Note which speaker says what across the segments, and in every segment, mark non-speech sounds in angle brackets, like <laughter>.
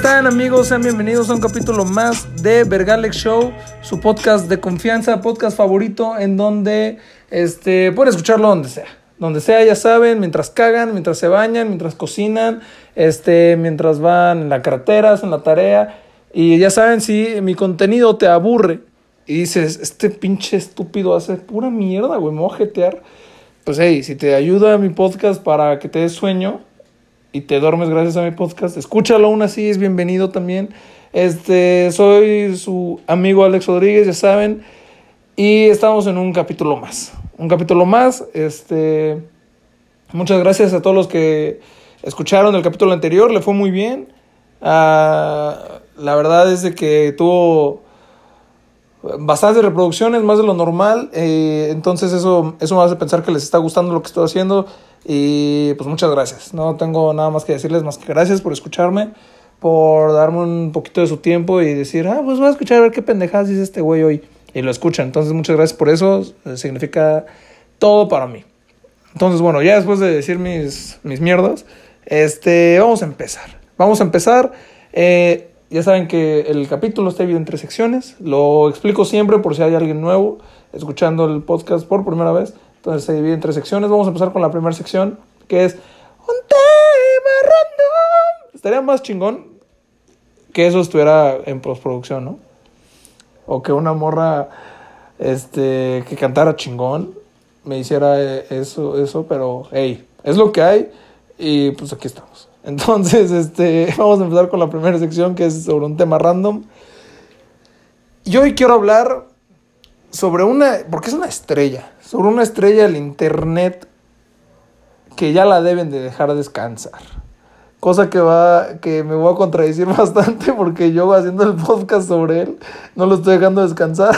Speaker 1: ¿Cómo están amigos? Sean bienvenidos a un capítulo más de Vergalex Show, su podcast de confianza, podcast favorito en donde este, pueden escucharlo donde sea. Donde sea, ya saben, mientras cagan, mientras se bañan, mientras cocinan, este, mientras van en la carretera, en la tarea. Y ya saben, si mi contenido te aburre y dices, este pinche estúpido hace pura mierda, güey, me. Pues hey, si te ayuda mi podcast para que te des sueño, y te duermes gracias a mi podcast, escúchalo aún así, es bienvenido también. Este, soy su amigo Alex Rodríguez, ya saben, y estamos en un capítulo más. Un capítulo más, este, muchas gracias a todos los que escucharon el capítulo anterior, le fue muy bien. Ah, la verdad es de que tuvo bastantes reproducciones, más de lo normal. Eh, entonces eso, eso me hace pensar que les está gustando lo que estoy haciendo. Y pues muchas gracias. No tengo nada más que decirles más que gracias por escucharme, por darme un poquito de su tiempo y decir, ah, pues voy a escuchar a ver qué pendejadas dice este güey hoy. Y lo escuchan. Entonces muchas gracias por eso. Significa todo para mí. Entonces bueno, ya después de decir mis, mis mierdas, este, vamos a empezar. Vamos a empezar. Eh, ya saben que el capítulo está dividido en tres secciones. Lo explico siempre por si hay alguien nuevo escuchando el podcast por primera vez. Entonces se divide en tres secciones. Vamos a empezar con la primera sección, que es un tema random. Estaría más chingón que eso estuviera en postproducción, ¿no? O que una morra este, que cantara chingón me hiciera eso, eso, pero hey, es lo que hay y pues aquí estamos. <laughs> Entonces, este, <laughs> vamos a empezar con la primera sección que es sobre un tema random. Y hoy quiero hablar sobre una, porque es una estrella, sobre una estrella del internet que ya la deben de dejar descansar. Cosa que va, que me voy a contradecir <laughs> bastante porque yo haciendo el podcast sobre él, no lo estoy dejando descansar.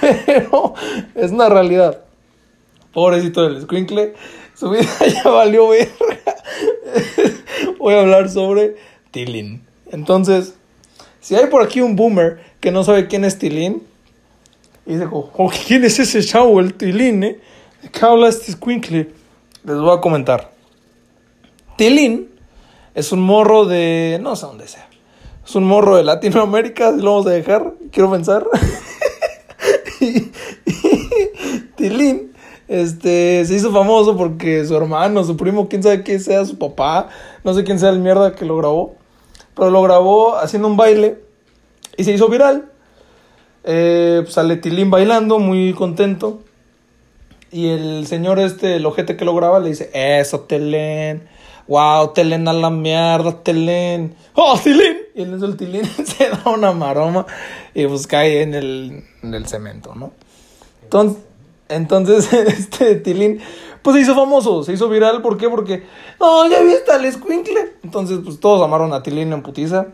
Speaker 1: <laughs> Pero es una realidad. Pobrecito del squinkle, su vida <laughs> ya valió verga. Voy a hablar sobre Tilín. Entonces, si hay por aquí un boomer que no sabe quién es Tilín, y dice, oh, ¿quién es ese chavo, el Tilín, eh? ¿De qué habla este squinkle? Les voy a comentar. Tilín es un morro de... no sé dónde sea. Es un morro de Latinoamérica, lo vamos a dejar, quiero pensar. <laughs> Tilín este, se hizo famoso porque su hermano, su primo, quién sabe quién sea, su papá, no sé quién sea el mierda que lo grabó, pero lo grabó haciendo un baile y se hizo viral. Eh, pues sale Tilín bailando, muy contento. Y el señor este, el ojete que lo graba, le dice, eso, Telén. Wow, Telén a la mierda, Telén. ¡Oh, Tilín! Y en eso el Tilín <laughs> se da una maroma y pues cae en el, en el cemento, ¿no? Entonces, <laughs> este Tilín, pues se hizo famoso, se hizo viral. ¿Por qué? Porque, no, ya viste al escuincle. Entonces, pues todos amaron a Tilín en putiza.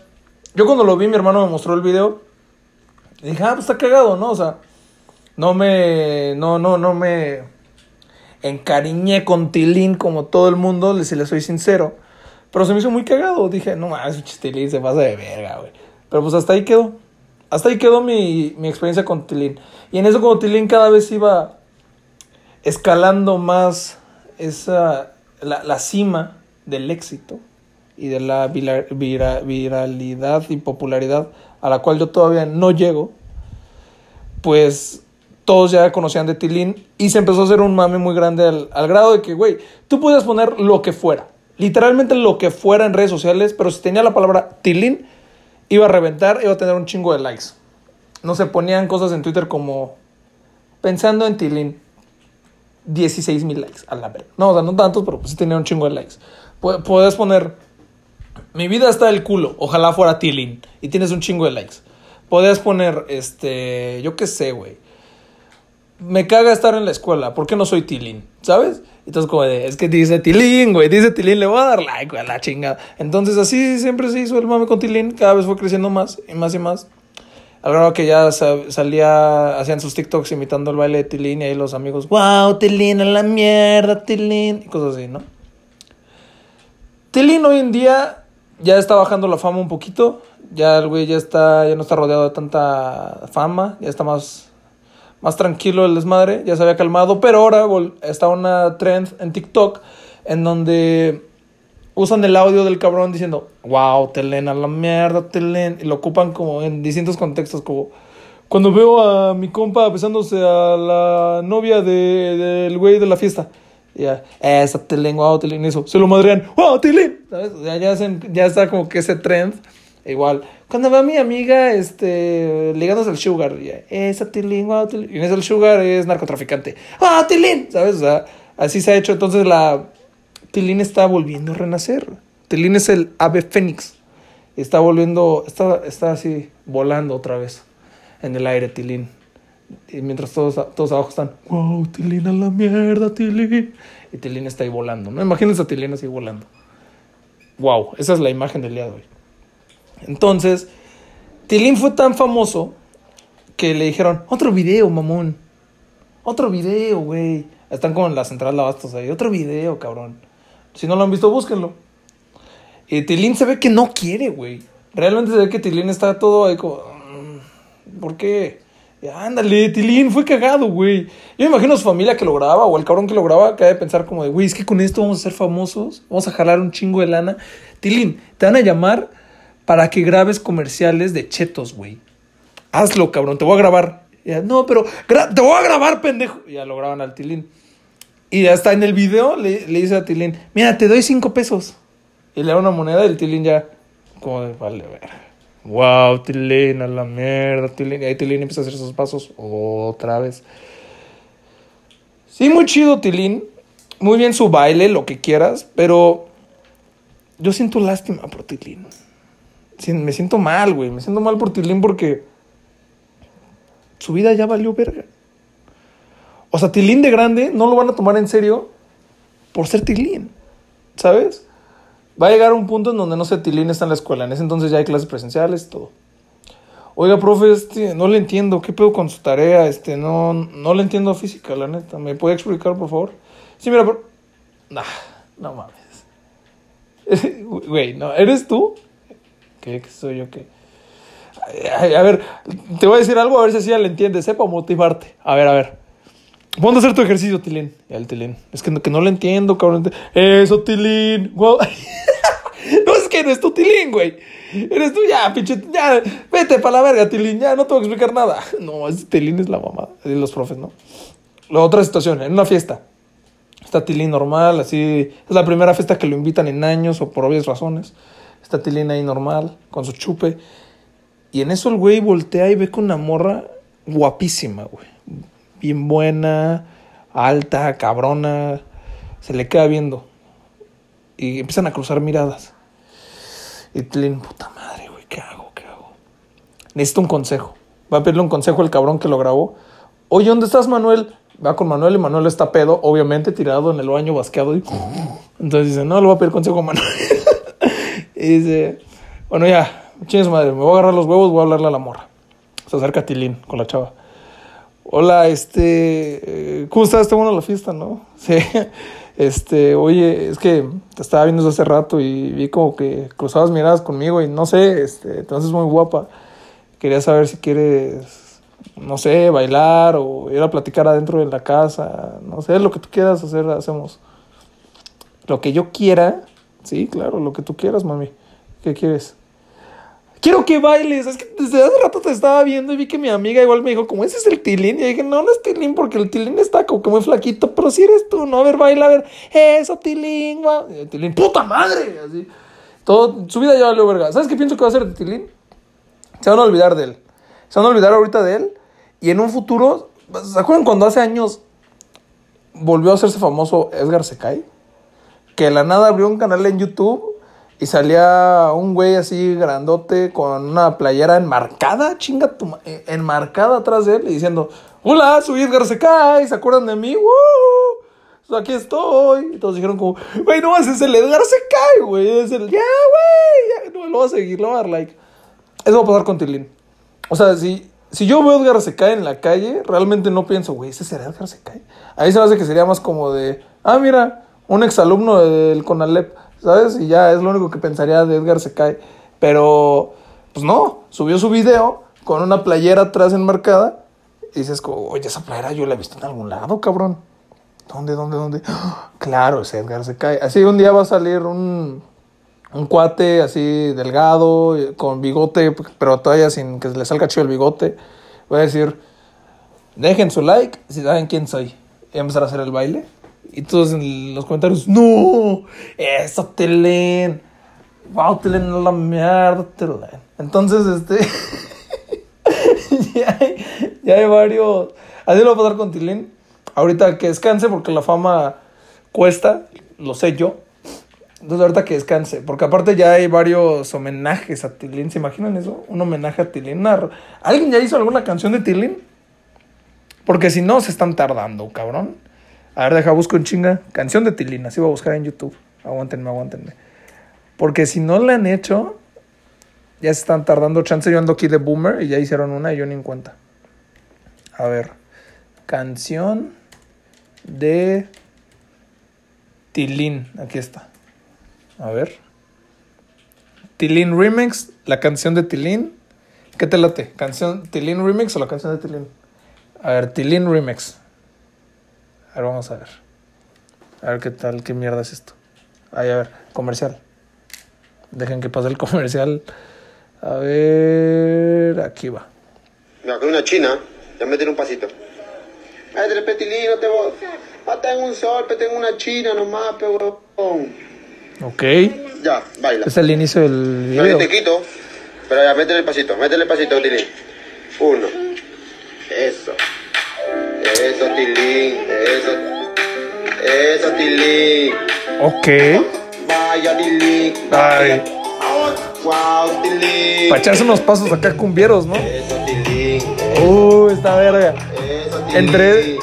Speaker 1: Yo cuando lo vi, mi hermano me mostró el video. Y dije, ah, pues está cagado, ¿no? O sea, no me, no, no, no me encariñé con Tilín como todo el mundo, si le soy sincero. Pero se me hizo muy cagado. Dije, no mames, Tilín se pasa de verga, güey. Pero pues hasta ahí quedó. Hasta ahí quedó mi, mi experiencia con Tilín. Y en eso, como Tilín cada vez iba escalando más esa, la, cima del éxito y de la viralidad y popularidad a la cual yo todavía no llego, pues todos ya conocían de Tilín y se empezó a hacer un mame muy grande al, al grado de que, güey, tú podías poner lo que fuera, literalmente lo que fuera en redes sociales, pero si tenía la palabra Tilín, iba a reventar, iba a tener un chingo de likes. No se ponían cosas en Twitter como pensando en Tilín 16 mil likes a la. No, o sea, no tantos, pero pues sí tenía un chingo de likes. Puedes poner, mi vida está del culo, ojalá fuera Tilín, y tienes un chingo de likes. Podías poner, este, yo qué sé, güey. Me caga estar en la escuela, ¿por qué no soy Tilín? ¿Sabes? Entonces, como de, es que dice Tilín, güey, dice Tilín, le voy a dar like, güey, a la chingada. Entonces, así siempre se hizo el mame con Tilín, cada vez fue creciendo más y más y más. Al grado que ya salía, hacían sus TikToks imitando el baile de Tilín y ahí los amigos, wow, Tilín a la mierda, Tilín, y cosas así, ¿no? Tilín hoy en día ya está bajando la fama un poquito, ya el güey ya está, ya no está rodeado de tanta fama, ya está más, más tranquilo el desmadre, ya se había calmado, pero ahora está una trend en TikTok en donde usan el audio del cabrón diciendo, wow, Telén, a la mierda, Telén. Y lo ocupan como en distintos contextos, como cuando veo a mi compa besándose a la novia de, del güey de la fiesta. Ya, esa Telén, wow, Telén, eso. Se lo madrean, wow, Telén. ¿Sabes? O sea, ya, hacen, ya está como que ese trend. Igual, cuando va mi amiga, este, ligándose al sugar, ya, esa Telén, wow, Telén. Y en ese el sugar es narcotraficante. ¡Ah, Telén! ¿Sabes? O sea, así se ha hecho. Entonces la Tilín está volviendo a renacer. Tilín es el ave fénix. Está volviendo, está, está así volando otra vez en el aire, Tilín. Y mientras todos, todos abajo están, wow, Tilín a la mierda, Tilín. Y Tilín está ahí volando. ¿no? Imagínense a Tilín así volando. Wow, esa es la imagen del día de hoy. Entonces, Tilín fue tan famoso que le dijeron, otro video, mamón. Otro video, güey. Están como en la central de Abastos ahí. Otro video, cabrón. Si no lo han visto, búsquenlo. Y Tilín se ve que no quiere, güey. Realmente se ve que Tilín está todo ahí como... "Mm, ¿Por qué? Ándale, Tilín, fue cagado, güey. Yo me imagino a su familia que lo grababa o el cabrón que lo grababa que de pensar como de, güey, es que con esto vamos a ser famosos, vamos a jalar un chingo de lana. Tilín, te van a llamar para que grabes comerciales de chetos, güey. Hazlo, cabrón, te voy a grabar. Ya, no, pero te voy a grabar, pendejo. Ya lo graban al Tilín. Y hasta en el video le, dice a Tilín, mira, te doy cinco pesos. Y le da una moneda y el Tilín ya, como de, vale, ver. Wow, Tilín, a la mierda, Tilín. Y ahí Tilín empieza a hacer esos pasos otra vez. Sí, muy chido, Tilín. Muy bien su baile, lo que quieras, pero yo siento lástima por Tilín. Me siento mal, güey. Me siento mal por Tilín porque su vida ya valió verga. O sea, Tilín de grande no lo van a tomar en serio por ser Tilín, ¿sabes? Va a llegar un punto en donde no sé, Tilín está en la escuela. En ese entonces ya hay clases presenciales todo. Oiga, profe, este, no le entiendo. ¿Qué pedo con su tarea? Este, no, no le entiendo física, la neta. ¿Me puede explicar, por favor? Sí, mira, pero... Nah, no mames. <laughs> Güey, no, ¿eres tú? ¿Qué, qué soy yo? ¿Qué? A ver, te voy a decir algo, a ver si así ya le entiendes, sepa motivarte. A ver, a ver. Ponte a hacer tu ejercicio, Tilín. El Tilín. Es que no, que no le entiendo, cabrón. Eso, Tilín. <laughs> No, es que eres tú, Tilín, güey. Eres tú ya, pinche. Ya, vete para la verga, Tilín. Ya no te voy a explicar nada. <laughs> No, es Tilín es la mamá los profes, ¿no? La otra situación, en una fiesta. Está Tilín normal, así. Es la primera fiesta que lo invitan en años o por obvias razones. Está Tilín ahí normal, con su chupe. Y en eso el güey voltea y ve con una morra guapísima, güey. Bien buena, alta, cabrona. Se le queda viendo. Y empiezan a cruzar miradas. Y Tilín, puta madre, güey, ¿qué hago? ¿Qué hago? Necesito un consejo. Va a pedirle un consejo al cabrón que lo grabó. Oye, ¿dónde estás, Manuel? Va con Manuel y Manuel está pedo, obviamente tirado en el baño basqueado. Y... <laughs> Entonces dice, no, le voy a pedir consejo a Manuel. <laughs> y dice, bueno, ya, chingue madre, me voy a agarrar los huevos, voy a hablarle a la morra. Se acerca Tilín con la chava. Hola, este, ¿cómo estás? Está buena la fiesta, ¿no? <laughs> Sí. Este, oye, es que te estaba viendo hace rato y vi como que cruzabas miradas conmigo y no sé, este, entonces muy guapa. Quería saber si quieres, no sé, bailar o ir a platicar adentro de la casa, no sé, lo que tú quieras hacer, hacemos. Lo que yo quiera, sí, claro, lo que tú quieras, mami. ¿Qué quieres? Quiero que bailes. Es que desde hace rato te estaba viendo y vi que mi amiga igual me dijo, como ese es el tilín. Y dije, no, no es tilín porque el tilín está como que muy flaquito, pero si eres tú, ¿no? A ver, baila, a ver. Eso, tilín, guau. Tilín, puta madre. Así. Todo, su vida ya valió verga. ¿Sabes qué pienso que va a hacer el tilín? Se van a olvidar de él. Se van a olvidar ahorita de él. Y en un futuro, ¿se acuerdan cuando hace años volvió a hacerse famoso Edgar Secay? Que de la nada abrió un canal en YouTube y salía un güey así grandote con una playera enmarcada, chinga tu eh, enmarcada atrás de él y diciendo, hola, soy Edgar Secay, ¿se acuerdan de mí? ¡Woo! Pues aquí estoy. Y todos dijeron como, güey, no, ese es el Edgar Secay, güey. Es el, ya, güey, no, lo voy a seguir, le voy a dar like. Eso va a pasar con Tilín. O sea, si, si yo veo a Edgar Secay en la calle, realmente no pienso, güey, ese será Edgar Secay. Ahí se hace que sería más como de, ah, mira, un exalumno del Conalep, ¿sabes? Y ya es lo único que pensaría de Edgar Secay. Pero, pues no, subió su video con una playera atrás enmarcada. Y dices, oye, esa playera yo la he visto en algún lado, cabrón. ¿Dónde, dónde, dónde? <gasps> Claro, es Edgar Secay. Así un día va a salir un, un cuate así delgado, con bigote, pero todavía sin que le salga chido el bigote. Voy a decir, dejen su like si saben quién soy. Y empezar a hacer el baile. Y todos en los comentarios, no, eso Tilín. Wow, Tilín es la mierda, Tilín. Entonces, este, <laughs> ya, hay, ya hay varios. Así lo va a pasar con Tilín. Ahorita que descanse porque la fama cuesta, lo sé yo. Entonces ahorita que descanse, porque aparte ya hay varios homenajes a Tilín, ¿se imaginan eso? Un homenaje a Tilín. ¿Alguien ya hizo alguna canción de Tilín? Porque si no, se están tardando, cabrón. A ver, deja, busco en chinga. Canción de Tilín, así voy a buscar en YouTube. Aguántenme, aguántenme. Porque si no la han hecho, ya se están tardando. Chance yo ando aquí de Boomer y ya hicieron una y yo ni en cuenta. A ver. Canción de Tilín. Aquí está. A ver. Tilín Remix, la canción de Tilín. ¿Qué te late? ¿Canción Tilín Remix o la canción de Tilín? A ver, Tilín Remix. A ver, vamos a ver. A ver qué tal, qué mierda es esto. Ahí, a ver, comercial. Dejen que pase el <laughs> comercial. A ver, aquí va.
Speaker 2: No, con una china, ya meten un pasito. Métele petilín, no te voy. No tengo un sol, pero tengo una china nomás, pero.
Speaker 1: Ok.
Speaker 2: Ya, baila.
Speaker 1: Es el inicio del
Speaker 2: No
Speaker 1: video.
Speaker 2: te quito, pero ya, métele el pasito, métele el pasito, Tilín. Uno. Eso. Eso, Tilín. Eso. Eso, Tilín.
Speaker 1: Ok.
Speaker 2: Vaya, Tilín.
Speaker 1: Ay.
Speaker 2: Wow, Tilín.
Speaker 1: Para echarse unos pasos acá cumbieros, ¿no?
Speaker 2: Eso, Tilín.
Speaker 1: Uh, esta verga.
Speaker 2: Eso, Tilín.
Speaker 1: Entre-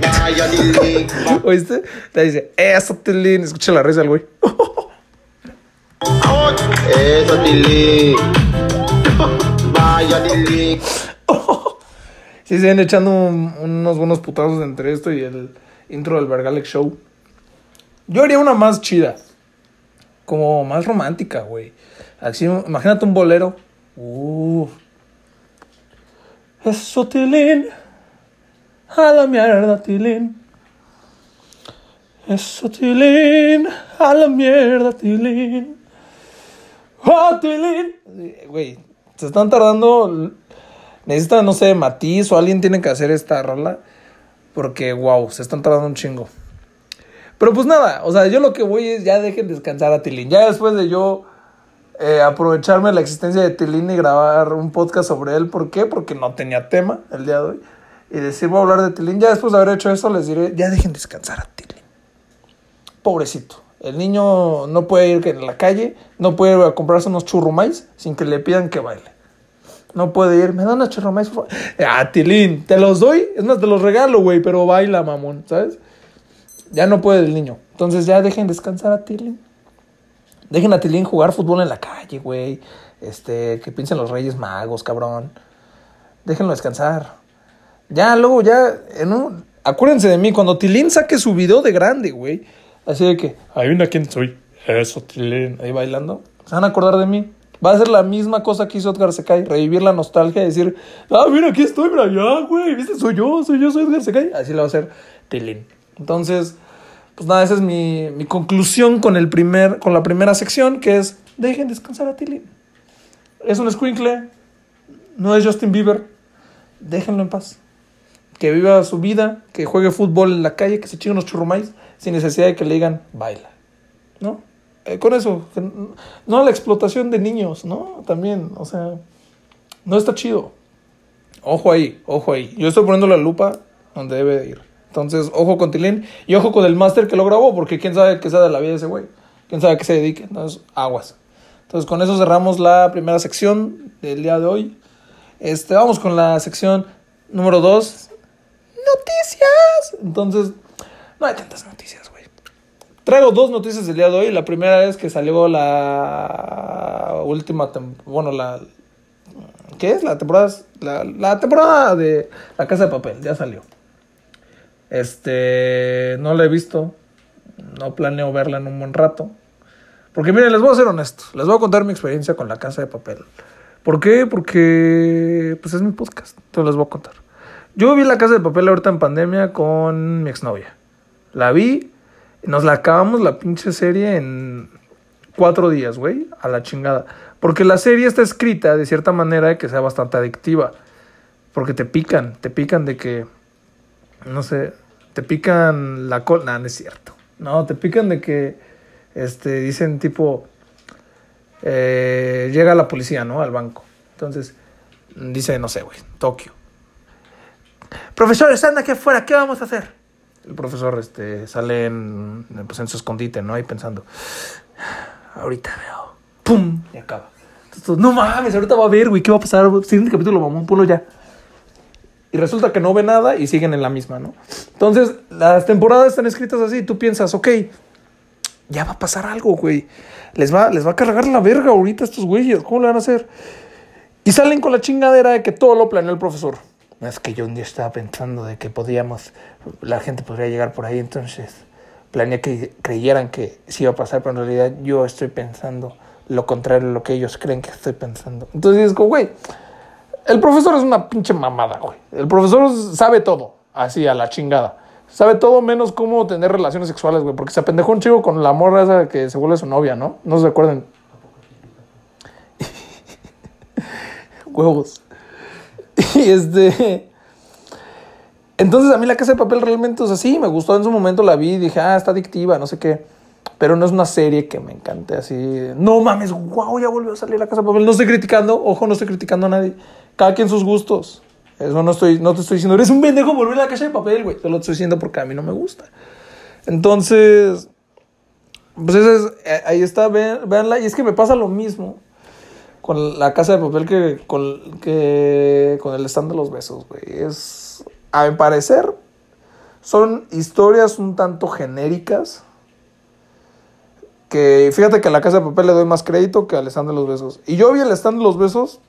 Speaker 2: Vaya, Tilín. <laughs>
Speaker 1: ¿Oíste? Te dice, eso, Tilín. Escucha la risa del güey.
Speaker 2: Eso, Tilín. Vaya, Tilín. <laughs>
Speaker 1: Sí, se ven echando un- unos buenos putazos entre esto y el intro del Vergalex Show. Yo haría una más chida. Como más romántica, güey. Así, imagínate un bolero. Uf. Eso, Tilín. A la mierda, Tilín. Eso, Tilín. A la mierda, Tilín. ¡Oh, Tilín! Güey, se están tardando. Necesita, no sé, Matiz o alguien tiene que hacer esta rola. Porque, wow, se están tardando un chingo. Pero pues nada, o sea, yo lo que voy es ya dejen descansar a Tilín. Ya después de yo eh, aprovecharme la existencia de Tilín y grabar un podcast sobre él. ¿Por qué? Porque no tenía tema el día de hoy. Y decir, voy a hablar de Tilín. Ya después de haber hecho eso, les diré, ya dejen descansar a Tilín. Pobrecito. El niño no puede ir en la calle, no puede ir a comprarse unos churrumais sin que le pidan que baile. No puede ir, me da unos churrumais. por favor?". Ah, Tilín, te los doy, es más, te los regalo, güey, pero baila, mamón, ¿sabes? Ya no puede el niño. Entonces ya dejen descansar a Tilín. Dejen a Tilín jugar fútbol en la calle, güey. Este, que piensen los Reyes Magos, cabrón. Déjenlo descansar. Ya, luego, ya, en un... Acuérdense de mí, cuando Tilín saque su video de grande, güey. Así de que, hay una quién soy. Eso, Tilín. Ahí bailando. Se van a acordar de mí. Va a ser la misma cosa que hizo Edgar Secay. Revivir la nostalgia y decir, ah, mira, aquí estoy, mira, ya, güey. ¿Viste? Soy yo, soy yo, soy Edgar Secay. Así lo va a hacer Tilín. Entonces, pues nada, esa es mi, mi conclusión con, el primer, con la primera sección, que es, dejen descansar a Tilín. Es un squinkle, no es Justin Bieber. Déjenlo en paz. Que viva su vida, que juegue fútbol en la calle, que se chingue unos churrumais, sin necesidad de que le digan, baila. ¿No? Eh, con eso, no la explotación de niños, ¿no? También, o sea, no está chido. Ojo ahí, ojo ahí. Yo estoy poniendo la lupa donde debe de ir. Entonces, ojo con Tilín y ojo con el máster que lo grabó, porque quién sabe qué sea de la vida de ese güey. Quién sabe a qué se dedique. Entonces, aguas. Entonces, con eso cerramos la primera sección del día de hoy. Este, vamos con la sección número 2. Noticias. Entonces, no hay tantas noticias. Traigo dos noticias del día de hoy. La primera es que salió la última, bueno, la... ¿Qué es? La temporada, la, la temporada de La Casa de Papel. Ya salió. Este, no la he visto. No planeo verla en un buen rato. Porque miren, les voy a ser honesto. Les voy a contar mi experiencia con La Casa de Papel. ¿Por qué? Porque pues es mi podcast. Entonces les voy a contar. Yo vi La Casa de Papel ahorita en pandemia con mi exnovia. La vi, nos la acabamos la pinche serie en cuatro días, güey, a la chingada. Porque la serie está escrita de cierta manera que sea bastante adictiva. Porque te pican, te pican de que, no sé, te pican la cola. No, no es cierto. No, te pican de que, este, dicen tipo, eh, llega la policía, ¿no? Al banco. Entonces, dice, no sé, güey, Tokio. Profesor, están aquí afuera, ¿qué vamos a hacer? El profesor este, sale en, pues, en su escondite, ¿no? Ahí pensando, ahorita veo, ¡pum! Y acaba. Entonces, no mames, ahorita va a ver, güey, ¿qué va a pasar? Siguiente capítulo, vamos, ponlo ya. Y resulta que no ve nada y siguen en la misma, ¿no? Entonces, las temporadas están escritas así. Tú piensas, ok, ya va a pasar algo, güey. Les va, les va a cargar la verga ahorita a estos güeyes. ¿Cómo le van a hacer? Y salen con la chingadera de que todo lo planeó el profesor. Es que yo un día estaba pensando de que podíamos, la gente podría llegar por ahí, entonces planeé que creyeran que sí iba a pasar, pero en realidad yo estoy pensando lo contrario de lo que ellos creen que estoy pensando. Entonces es como, güey, el profesor es una pinche mamada, güey. El profesor sabe todo, así a la chingada. Sabe todo menos cómo tener relaciones sexuales, güey. Porque se apendejó un chico con la morra esa que se vuelve su novia, ¿no? No se acuerdan. Huevos. <laughs> Y este. Entonces a mí la casa de papel realmente es así. Me gustó en su momento, la vi dije, ah, está adictiva, no sé qué. Pero no es una serie que me encante así. No mames, wow, ya volvió a salir la casa de papel. No estoy criticando, ojo, no estoy criticando a nadie. Cada quien sus gustos. Eso no estoy, no te estoy diciendo, eres un pendejo volver a la casa de papel, güey. Te lo estoy diciendo porque a mí no me gusta. Entonces, pues es, eh, ahí está, véanla. Y es que me pasa lo mismo con la casa de papel que con, que con el stand de los besos, güey. Es, a mi parecer, son historias un tanto genéricas. Que fíjate que a la casa de papel le doy más crédito que al stand de los besos. Y yo vi el stand de los besos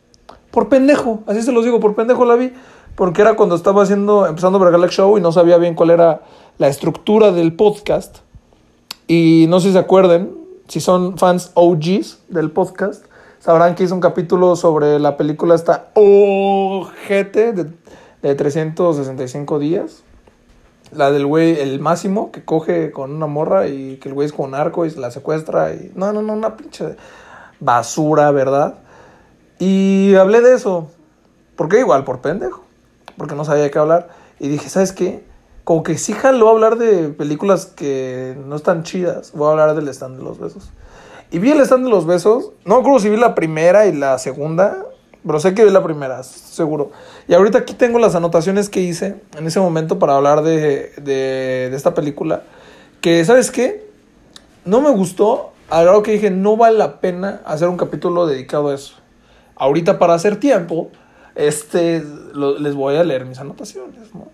Speaker 1: por pendejo, así se los digo, por pendejo la vi. Porque era cuando estaba haciendo, empezando ver Show y no sabía bien cuál era la estructura del podcast. Y no sé si se acuerden, si son fans OGs del podcast, sabrán que hice un capítulo sobre la película esta Ojete de, de 365 días. La del güey, el máximo, que coge con una morra y que el güey es con un arco y la secuestra. Y no, no, no, una pinche basura, ¿verdad? Y hablé de eso. Porque igual, por pendejo. Porque no sabía de qué hablar. Y dije, ¿sabes qué? Como que sí jaló hablar de películas que no están chidas. Voy a hablar del stand de los besos. Y vi el stand de los besos. No acuerdo si vi la primera y la segunda. Pero sé que vi la primera, seguro. Y ahorita aquí tengo las anotaciones que hice en ese momento para hablar de, de, esta película. Que, ¿sabes qué? No me gustó. A lo que dije, no vale la pena hacer un capítulo dedicado a eso. Ahorita para hacer tiempo, este, les voy a leer mis anotaciones, ¿no?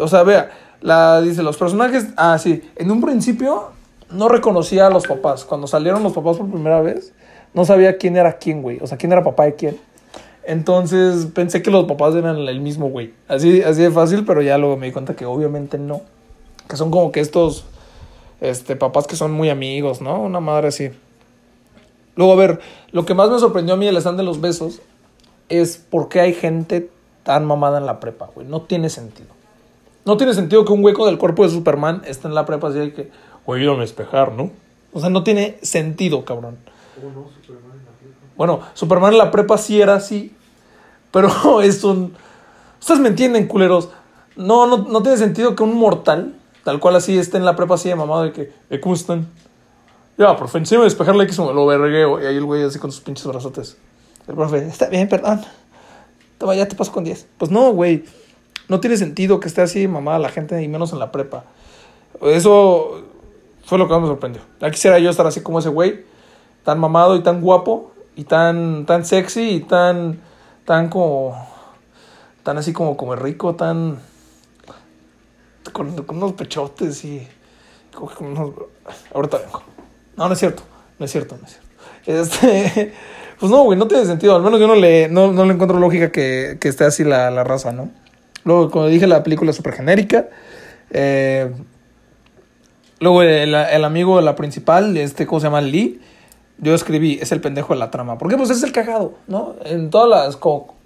Speaker 1: O sea, vea, la, dice, los personajes, ah, sí, en un principio no reconocía a los papás. Cuando salieron los papás por primera vez, no sabía quién era quién, güey. O sea, quién era papá de quién. Entonces pensé que los papás eran el mismo, güey. Así, así de fácil, pero ya luego me di cuenta que obviamente no. Que son como que estos este, papás que son muy amigos, ¿no? Una madre así. Luego, a ver, lo que más me sorprendió a mí del stand de los besos es por qué hay gente tan mamada en la prepa, güey. No tiene sentido. No tiene sentido que un hueco del cuerpo de Superman esté en la prepa así de que, güey, a despejar, ¿no? O sea, no tiene sentido, cabrón. no, Superman en la prepa? Bueno, Superman en la prepa sí era así, pero <laughs> es un... Ustedes me entienden, culeros. No, no, no tiene sentido que un mortal, tal cual así, esté en la prepa así de mamado de que, eh, ¿cómo están? Ya, profe, encima de despejarle X lo vergueo. Y ahí el güey así con sus pinches brazotes. El profe, está bien, perdón. Toma, ya te paso con 10. Pues no, güey. No tiene sentido que esté así mamada la gente, y menos en la prepa. Eso fue lo que más me sorprendió. Ya quisiera yo estar así como ese güey. Tan mamado y tan guapo. Y tan, tan sexy y tan, tan como, tan así como, como rico, tan, con, con unos pechotes y, con unos, ahorita vengo. No, no es cierto. No es cierto, no es cierto. Este, <laughs> pues no, güey, no tiene sentido. Al menos yo no le, no, no le encuentro lógica que, que esté así la, la, raza, ¿no? Luego, como dije, la película es súper genérica. Eh, luego, el, amigo la principal, este, ¿cómo se llama? Lee. Yo escribí, es el pendejo de la trama. ¿Por qué? Pues es el cagado, ¿no? En todas las como,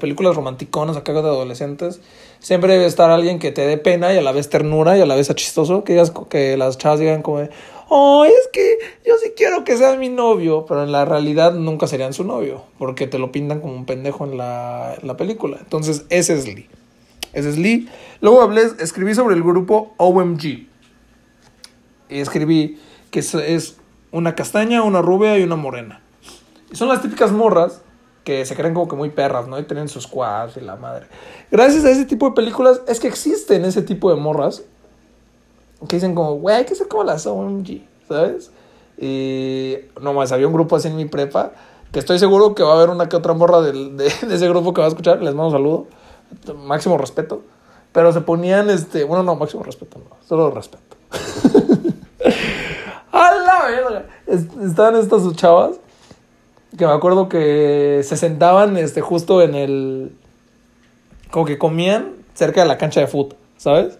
Speaker 1: películas romanticonas acá de adolescentes, siempre debe estar alguien que te dé pena y a la vez ternura y a la vez chistoso. Que, digas, que las chavas digan como, oh, es que yo sí quiero que sea mi novio, pero en la realidad nunca serían su novio, porque te lo pintan como un pendejo en la, en la película. Entonces, ese es Lee. Ese es Lee. Luego hablé, escribí sobre el grupo OMG. Y escribí que es, una castaña, una rubia y una morena. Y son las típicas morras que se creen como que muy perras, ¿no? Y tienen sus squads y la madre. Gracias a ese tipo de películas es que existen ese tipo de morras que dicen como, güey, hay que ser como las OMG, ¿sabes? Y no más, había un grupo así en mi prepa que estoy seguro que va a haber una que otra morra del- de, de ese grupo que va a escuchar. Les mando un saludo. Máximo respeto. Pero se ponían, este, bueno, no, máximo respeto, no, solo respeto. <laughs> ¡A la verga! Es- Estaban estas chavas que me acuerdo que se sentaban este, justo en el. Como que comían cerca de la cancha de fútbol, ¿sabes?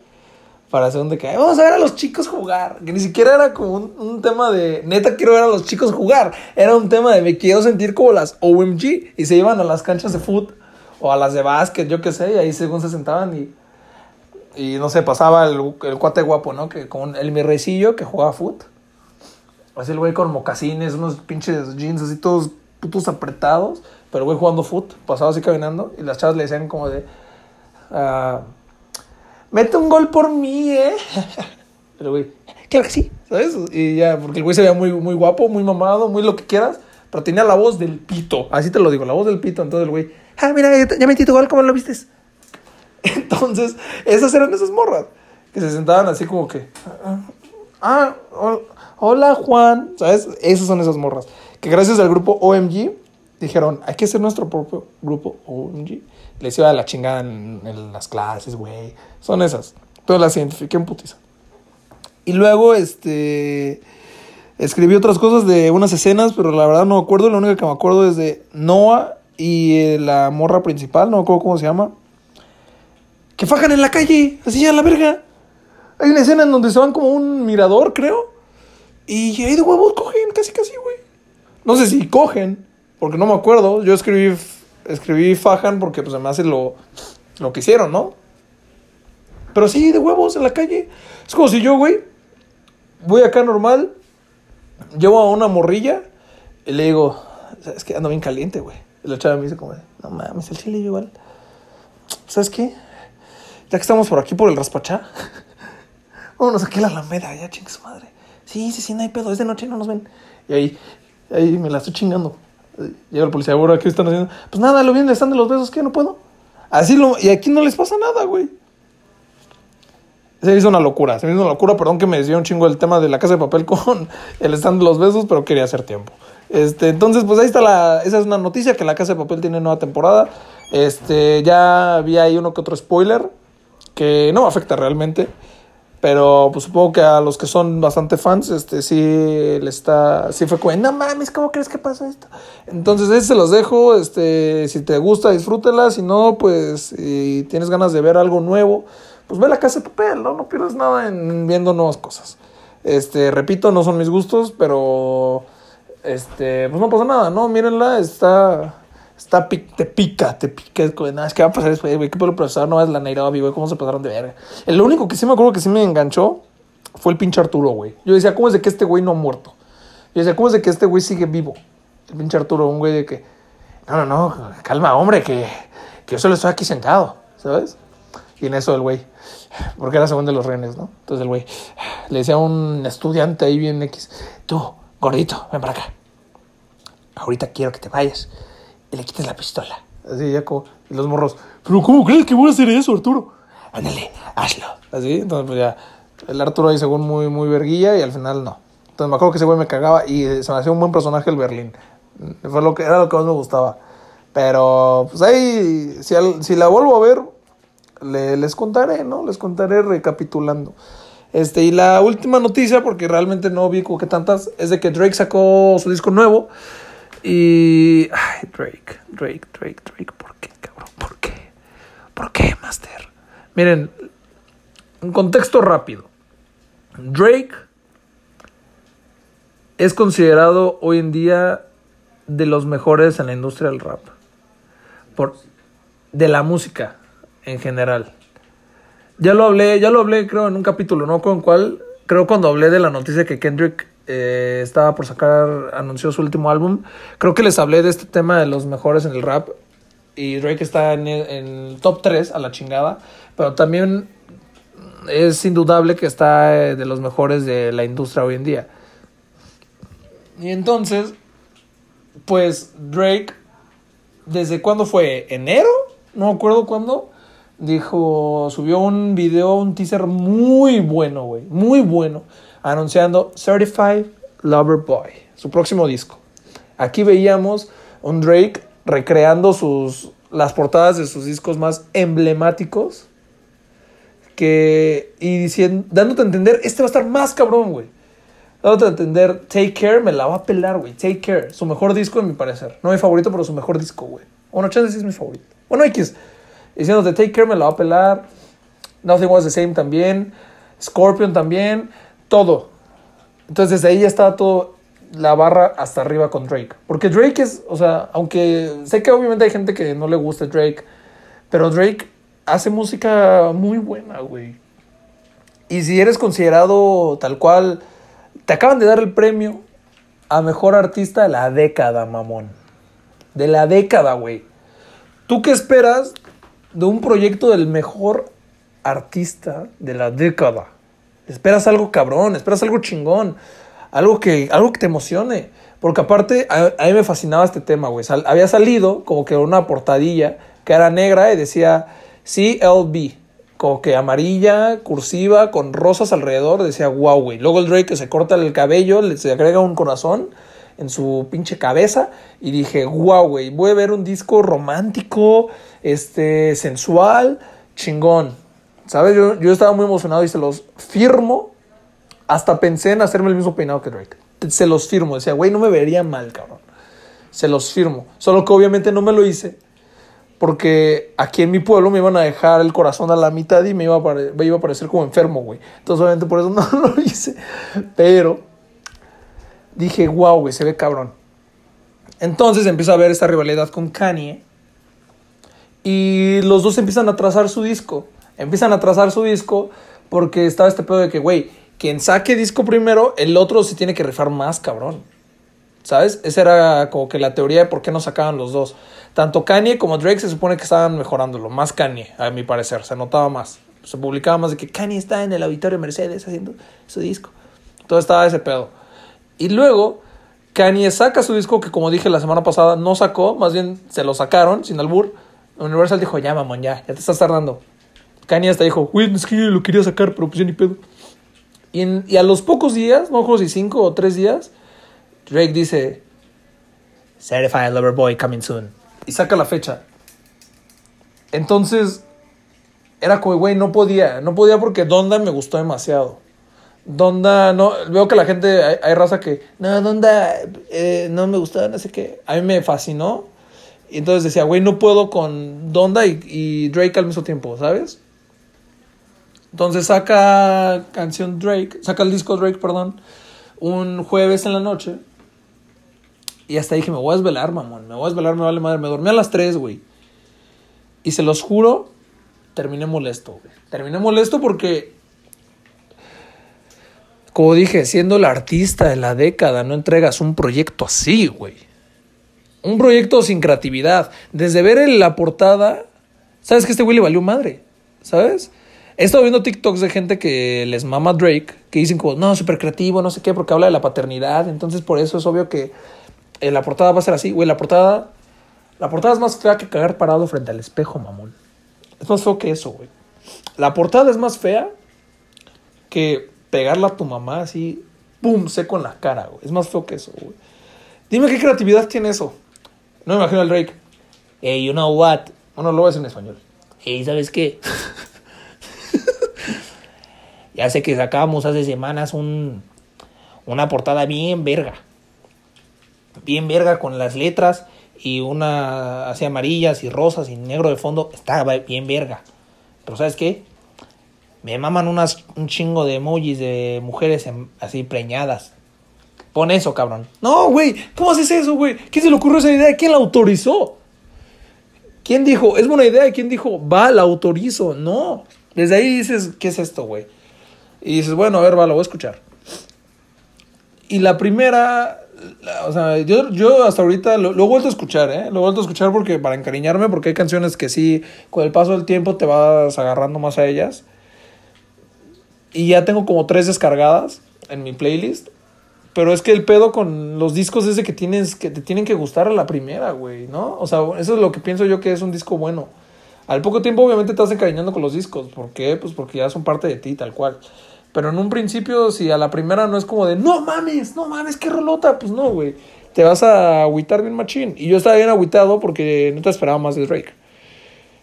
Speaker 1: Para hacer un de que "Ay, vamos a ver a los chicos jugar. Que ni siquiera era como un, un tema de neta quiero ver a los chicos jugar. Era un tema de me quiero sentir como las OMG. Y se iban a las canchas de fútbol o a las de básquet, yo qué sé. Y ahí según se sentaban y. Y no sé, pasaba el, el cuate guapo, ¿no? Que con el mi que jugaba fútbol. Así el güey con mocasines, unos pinches jeans así todos putos apretados. Pero el güey jugando foot, pasaba así caminando. Y las chavas le decían como de... ah, Mete un gol por mí, ¿eh? <laughs> Pero güey, claro que sí, ¿sabes? Y ya, porque el güey se veía muy, muy guapo, muy mamado, muy lo que quieras. Pero tenía la voz del pito. Así te lo digo, la voz del pito. Entonces el güey... Ah, mira, ya metí tu gol, ¿cómo lo vistes? <laughs> Entonces, esas eran esas morras. Que se sentaban así como que... Ah, hol- hola Juan. ¿Sabes? Esas son esas morras. Que gracias al grupo OMG dijeron, hay que hacer nuestro propio grupo OMG. Les iba a la chingada en, en las clases, güey. Son esas. Entonces las identifiqué en putiza. Y luego, este... Escribí otras cosas de unas escenas, pero la verdad no me acuerdo. Lo único que me acuerdo es de Noah y eh, la morra principal, no me acuerdo cómo se llama. Que fajan en la calle, así a la verga. Hay una escena en donde se van como un mirador, creo. Y ahí de huevos cogen, casi casi, güey. No sé si cogen, porque no me acuerdo. Yo escribí, escribí fajan porque pues me hace lo, lo que hicieron, ¿no? Pero sí, de huevos en la calle. Es como si yo, güey, voy acá normal, llevo a una morrilla y le digo, es que ando bien caliente, güey. Y la chava me dice como, no mames, el chile igual. ¿Sabes qué? Ya que estamos por aquí por el raspachá, <laughs> vámonos aquí a la Alameda, ya chingue su madre. Sí, sí, sí, no hay pedo, es de noche, no nos ven. Y ahí, ahí me la estoy chingando. Llega el policía, ahora, ¿qué están haciendo? Pues nada, lo bien, le están de los besos, ¿qué? No puedo. Así lo, y aquí no les pasa nada, güey. Se me hizo una locura, se me hizo una locura, perdón que me desvió un chingo el tema de la casa de papel <laughs> con el stand de los besos, pero quería hacer tiempo. Este, entonces, pues ahí está la, esa es una noticia que la casa de papel tiene nueva temporada. Este, ya había ahí uno que otro spoiler que no afecta realmente, pero pues supongo que a los que son bastante fans, este, sí le está, sí fue como, no mames, ¿cómo crees que pasa esto? Entonces, ese se los dejo, este, si te gusta, disfrútela, si no, pues, si tienes ganas de ver algo nuevo, pues ve la casa de papel, ¿no? No pierdes nada en viendo nuevas cosas. Este, repito, no son mis gustos, pero este, pues no pasa nada, ¿no? Mírenla, está está te pica, te pica, es como, nada, es que va a pasar después, güey, qué puede procesar, no es la Nairobi, güey, cómo se pasaron de verga. El único que sí me acuerdo que sí me enganchó fue el pinche Arturo, güey. Yo decía, ¿cómo es de que este güey no ha muerto? Yo decía, ¿cómo es de que este güey sigue vivo? El pinche Arturo, un güey de que, no, no, no, calma, hombre, que, que yo solo estoy aquí sentado, ¿sabes? Y en eso el güey, porque era segundo de los rehenes, ¿no? Entonces el güey le decía a un estudiante ahí bien X, tú, gordito, ven para acá. Ahorita quiero que te vayas y le quites la pistola. Así ya como, y los morros, pero ¿cómo crees que voy a hacer eso, Arturo? Ándale, hazlo. Así, entonces pues ya, el Arturo ahí según muy, muy verguilla y al final no. Entonces me acuerdo que ese güey me cagaba y eh, se me hacía un buen personaje el Berlín. Fue lo que, era lo que más me gustaba. Pero, pues ahí, si, al- si la vuelvo a ver, le- les contaré, ¿no? Les contaré recapitulando. Este, y la última noticia, porque realmente no vi como que tantas, es de que Drake sacó su disco nuevo. Y. Ay, Drake, Drake, Drake, Drake, ¿por qué, cabrón? ¿Por qué? ¿Por qué, Master? Miren, un contexto rápido. Drake es considerado hoy en día de los mejores en la industria del rap. Por, de la música en general. Ya lo hablé, ya lo hablé creo en un capítulo, no con cuál, creo cuando hablé de la noticia que Kendrick eh, estaba por sacar, anunció su último álbum, creo que les hablé de este tema de los mejores en el rap. Y Drake está en el, top 3 a la chingada. Pero también es indudable que está eh, de los mejores de la industria hoy en día. Y entonces, pues Drake, ¿desde cuándo fue? ¿Enero? No me acuerdo cuándo. Dijo, subió un video, un teaser muy bueno, güey. Muy bueno. Anunciando Certified Lover Boy, su próximo disco. Aquí veíamos un Drake recreando sus, las portadas de sus discos más emblemáticos. Que, y diciendo, dándote a entender, este va a estar más cabrón, güey. Dándote a entender, Take Care me la va a pelar, güey. Take Care, su mejor disco en mi parecer. No mi favorito, pero su mejor disco, güey. Bueno, Chance es mi favorito. Bueno, X. Diciéndote, Take Care me la va a pelar. Nothing Was the Same también. Scorpion también. Todo. Entonces ahí ya estaba todo la barra hasta arriba con Drake. Porque Drake es, o sea, aunque sé que obviamente hay gente que no le gusta Drake, pero Drake hace música muy buena, güey. Y si eres considerado tal cual, te acaban de dar el premio a mejor artista de la década, mamón. De la década, güey. ¿Tú qué esperas de un proyecto del mejor artista de la década? Esperas algo cabrón, esperas algo chingón. Algo que, algo que te emocione. Porque aparte, a, mí me fascinaba este tema, güey. había salido como que una portadilla que era negra y decía CLB. Como que amarilla, cursiva, con rosas alrededor. Decía, wow, güey. Luego el Drake que se corta el cabello, le, se agrega un corazón en su pinche cabeza. Y dije, wow, güey. Voy a ver un disco romántico, este, sensual, chingón. ¿Sabes? Yo, yo estaba muy emocionado y se los firmo hasta pensé en hacerme el mismo peinado que Drake. Se los firmo. Decía, güey, no me vería mal, cabrón. Se los firmo. Solo que obviamente no me lo hice. Porque aquí en mi pueblo me iban a dejar el corazón a la mitad y me iba a, me iba a parecer como enfermo, güey. Entonces, obviamente, por eso <laughs> no lo hice. Pero dije, wow, güey, se ve cabrón. Entonces empieza a ver esta rivalidad con Kanye. Y los dos empiezan a trazar su disco. Empiezan a trazar su disco porque estaba este pedo de que, güey, quien saque disco primero, el otro se tiene que rifar más, cabrón. ¿Sabes? Esa era como que la teoría de por qué no sacaban los dos. Tanto Kanye como Drake se supone que estaban mejorándolo. Más Kanye, a mi parecer. Se notaba más. Se publicaba más de que Kanye está en el auditorio Mercedes haciendo su disco. Todo estaba ese pedo. Y luego, Kanye saca su disco que, como dije la semana pasada, no sacó. Más bien se lo sacaron, sin albur. Universal dijo, ya, mamón, ya, ya te estás tardando. Kanye hasta dijo, güey, es que yo lo quería sacar, pero pues ya ni pedo. Y, a los pocos días, no recuerdo si cinco o tres días, Drake dice, Certified Lover Boy coming soon. Y saca la fecha. Entonces, era como, güey, no podía. No podía porque Donda me gustó demasiado. Donda, no, veo que la gente, hay, raza que, no, Donda, eh, no me gustó, no sé qué. A mí me fascinó. Y entonces decía, güey, no puedo con Donda y Drake al mismo tiempo, ¿sabes? Entonces saca canción Drake, saca el disco Drake, perdón, un jueves en la noche. Y hasta dije, me voy a desvelar, mamón, me voy a desvelar, me vale madre. Me dormí a las 3, güey. Y se los juro, terminé molesto, güey. Terminé molesto porque, como dije, siendo el artista de la década, no entregas un proyecto así, güey. Un proyecto sin creatividad. Desde ver la portada, sabes que este güey le valió madre, ¿sabes? He estado viendo TikToks de gente que les mama Drake, que dicen como, no, súper creativo, no sé qué, porque habla de la paternidad. Entonces, por eso es obvio que eh, la portada va a ser así. Güey, la portada. La portada es más fea que cagar parado frente al espejo, mamón. Es más feo que eso, güey. La portada es más fea que pegarla a tu mamá así, pum, seco en la cara, güey. Es más feo que eso, güey. Dime qué creatividad tiene eso. No me imagino al Drake. Hey, you know what? Bueno, lo ves en español. Hey, ¿sabes qué? Ya sé que sacábamos hace semanas un, una portada bien verga. Bien verga con las letras y una así amarillas y rosas y negro de fondo. Estaba bien verga. Pero ¿sabes qué? Me maman unas, un chingo de emojis de mujeres así preñadas. Pon eso, cabrón. No, güey. ¿Cómo haces eso, güey? ¿Quién se le ocurrió esa idea? ¿Quién la autorizó? ¿Quién dijo? Es buena idea. ¿Quién dijo? Va, la autorizo. No. Desde ahí dices, ¿qué es esto, güey? Y dices, bueno, a ver, va, lo voy a escuchar. Y la primera, o sea, yo, yo hasta ahorita lo, lo he vuelto a escuchar, ¿eh? Lo he vuelto a escuchar porque para encariñarme, porque hay canciones que sí, con el paso del tiempo te vas agarrando más a ellas. Y ya tengo como tres descargadas en mi playlist. Pero es que el pedo con los discos es de que tienes que te tienen que gustar a la primera, güey, ¿no? O sea, eso es lo que pienso yo que es un disco bueno. Al poco tiempo obviamente te vas encariñando con los discos, ¿por qué? Pues porque ya son parte de ti tal cual. Pero en un principio si a la primera no es como de, "No mames, no mames, qué rolota", pues no, güey. Te vas a agüitar bien machín. Y yo estaba bien agüitado porque no te esperaba más de Drake.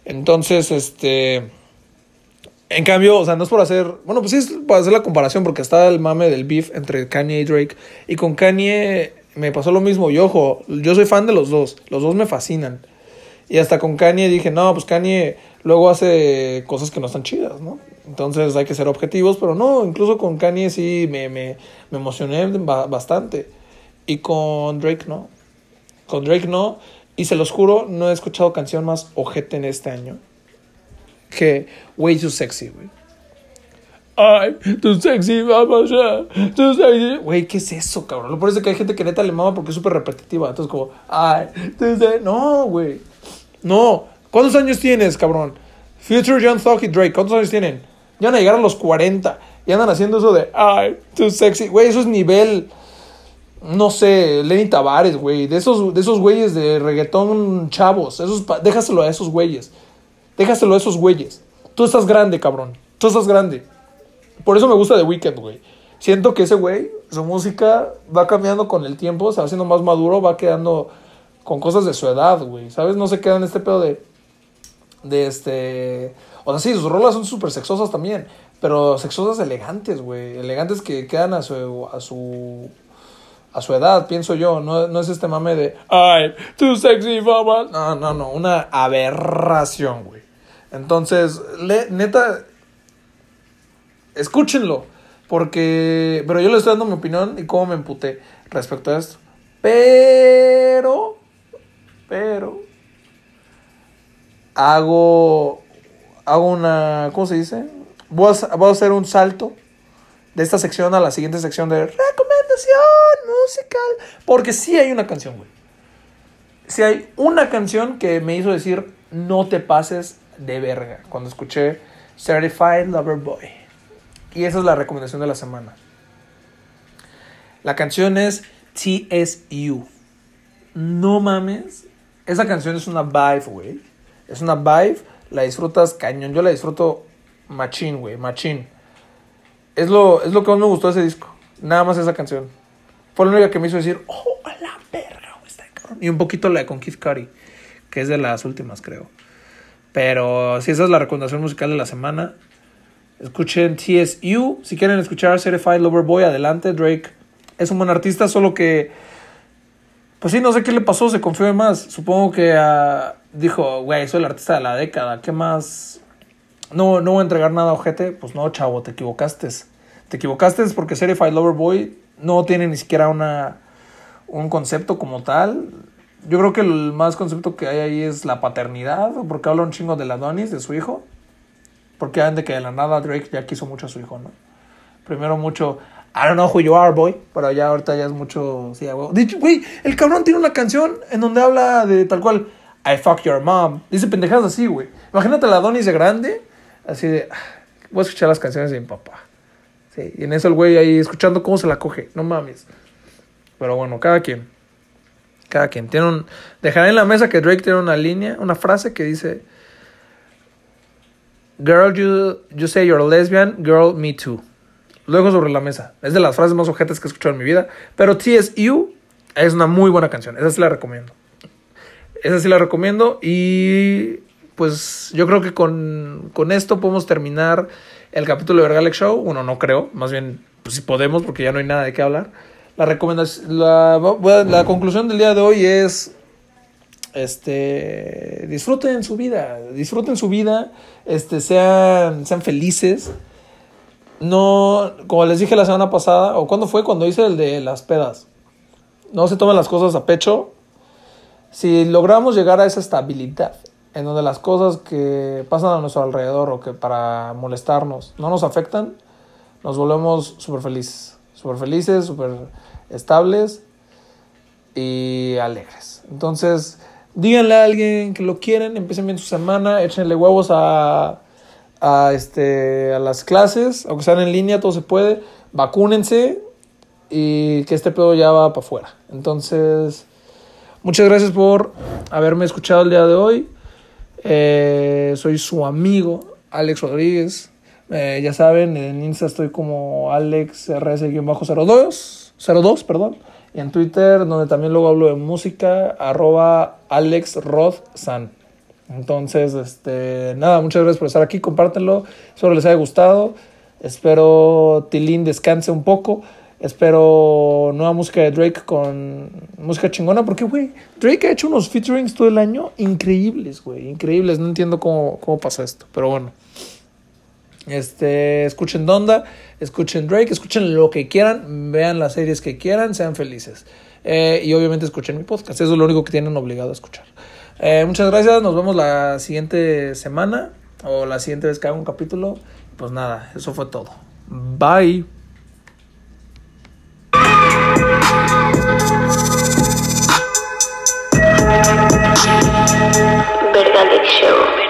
Speaker 1: Entonces, este en cambio, o sea, no es por hacer. Bueno, pues sí es para hacer la comparación, porque está el mame del beef entre Kanye y Drake. Y con Kanye me pasó lo mismo. Y ojo, yo soy fan de los dos. Los dos me fascinan. Y hasta con Kanye dije, no, pues Kanye luego hace cosas que no están chidas, ¿no? Entonces hay que ser objetivos, pero no, incluso con Kanye sí me, me, me emocioné ba- bastante. Y con Drake no. Con Drake no. Y se los juro, no he escuchado canción más ojete en este año que Way Too Sexy, güey. Ay, too sexy, vamos ya. Too sexy. Güey, ¿qué es eso, cabrón? Lo peor es que hay gente que neta le mama porque es súper repetitiva. Entonces, como, ay, too sexy. No, güey. No. ¿Cuántos años tienes, cabrón? Future Young Thug y Drake, ¿cuántos años tienen? Ya a llegar a los 40. Y andan haciendo eso de, ay, too sexy. Güey, eso es nivel. No sé, Lenny Tavares, güey. De esos, de esos güeyes de reggaetón chavos. Esos, déjaselo a esos güeyes. Déjaselo a esos güeyes. Tú estás grande, cabrón. Tú estás grande. Por eso me gusta The Weeknd, güey. Siento que ese güey, su música va cambiando con el tiempo, se va haciendo más maduro, va quedando con cosas de su edad, güey. ¿Sabes? No se queda en este pedo de. De este. O sea, sí, sus rolas son súper sexosas también. Pero sexosas elegantes, güey. Elegantes que quedan a su. a su. a su edad, pienso yo. No, no es este mame de. Ay, too sexy, mama. No, no, no. Una aberración, güey. Entonces, le- neta, escúchenlo. Porque. Pero yo le estoy dando mi opinión y cómo me emputé respecto a esto. Pero. Pero. Hago. Hago una. ¿Cómo se dice? Voy a, voy a hacer un salto de esta sección a la siguiente sección de recomendación musical. Porque sí hay una canción, güey. Sí hay una canción que me hizo decir no te pases de verga cuando escuché Certified Lover Boy. Y esa es la recomendación de la semana. La canción es TSU. No mames. Esa canción es una vibe, güey. Es una vibe. La disfrutas cañón. Yo la disfruto machín, güey. Machín. Es lo, es lo que más me gustó de ese disco. Nada más esa canción. Fue la única que me hizo decir, oh, a la verga, güey, está. Y un poquito la de con Curry, que es de las últimas, creo. Pero si esa es la recomendación musical de la semana. Escuchen TSU. Si quieren escuchar Certified Lover Boy, adelante. Drake es un buen artista, solo que. Pues sí, no sé qué le pasó, se confió de más. Supongo que ah, dijo, güey, soy el artista de la década. ¿Qué más? No, no voy a entregar nada, ojete. Pues no, chavo, te equivocaste. Te equivocaste porque Certified Lover Boy no tiene ni siquiera una, un concepto como tal. Yo creo que el más concepto que hay ahí es la paternidad, porque habla un chingo de la Adonis, de su hijo. Porque de que de la nada Drake ya quiso mucho a su hijo, ¿no? Primero mucho, I don't know who you are, boy. Pero ya ahorita ya es mucho, sí, güey, el cabrón tiene una canción en donde habla de tal cual, I fuck your mom. Dice pendejadas así, güey. Imagínate la Adonis de grande, así de, "Ah, voy a escuchar las canciones de mi papá. Sí, y en eso el güey ahí escuchando cómo se la coge, no mames. Pero bueno, cada quien. Cada quien. Tiene. Dejaré en la mesa que Drake tiene una línea, una frase que dice: Girl, you, you say you're a lesbian, girl, me too. Luego sobre la mesa. Es de las frases más ojetas que he escuchado en mi vida. Pero TSU es una muy buena canción. Esa sí la recomiendo. Esa sí la recomiendo. Y pues yo creo que con, con esto podemos terminar el capítulo de Vergalex Show. Bueno, no creo. Más bien, pues si podemos, porque ya no hay nada de qué hablar. La recomendación, la, la conclusión del día de hoy es este disfruten su vida, disfruten su vida, este sean sean felices. No, como les dije la semana pasada, o cuando fue cuando hice el de las pedas. No se tomen las cosas a pecho. Si logramos llegar a esa estabilidad en donde las cosas que pasan a nuestro alrededor o que para molestarnos no nos afectan, nos volvemos súper felices. Súper felices, súper estables y alegres. Entonces, díganle a alguien que lo quieren, empiecen bien su semana, échenle huevos a, a, este, a las clases, aunque sean en línea, todo se puede. Vacúnense y que este pedo ya va para afuera. Entonces, muchas gracias por haberme escuchado el día de hoy. Eh, soy su amigo, Alex Rodríguez. Eh, ya saben, en Insta estoy como AlexRS-02, 02, perdón. Y en Twitter, donde también luego hablo de música, arroba AlexRodSan. Entonces, este, nada, muchas gracias por estar aquí, compártenlo, espero les haya gustado, espero Tilín descanse un poco, espero nueva música de Drake con música chingona, porque, güey, Drake ha hecho unos featurings todo el año increíbles, güey, increíbles, no entiendo cómo, cómo pasó esto, pero bueno. Este, escuchen Donda, escuchen Drake, escuchen lo que quieran, vean las series que quieran, sean felices. Eh, y obviamente escuchen mi podcast, eso es lo único que tienen obligado a escuchar. Eh, muchas gracias, nos vemos la siguiente semana o la siguiente vez que haga un capítulo. Pues nada, eso fue todo. Bye.
Speaker 3: Vergalex Show.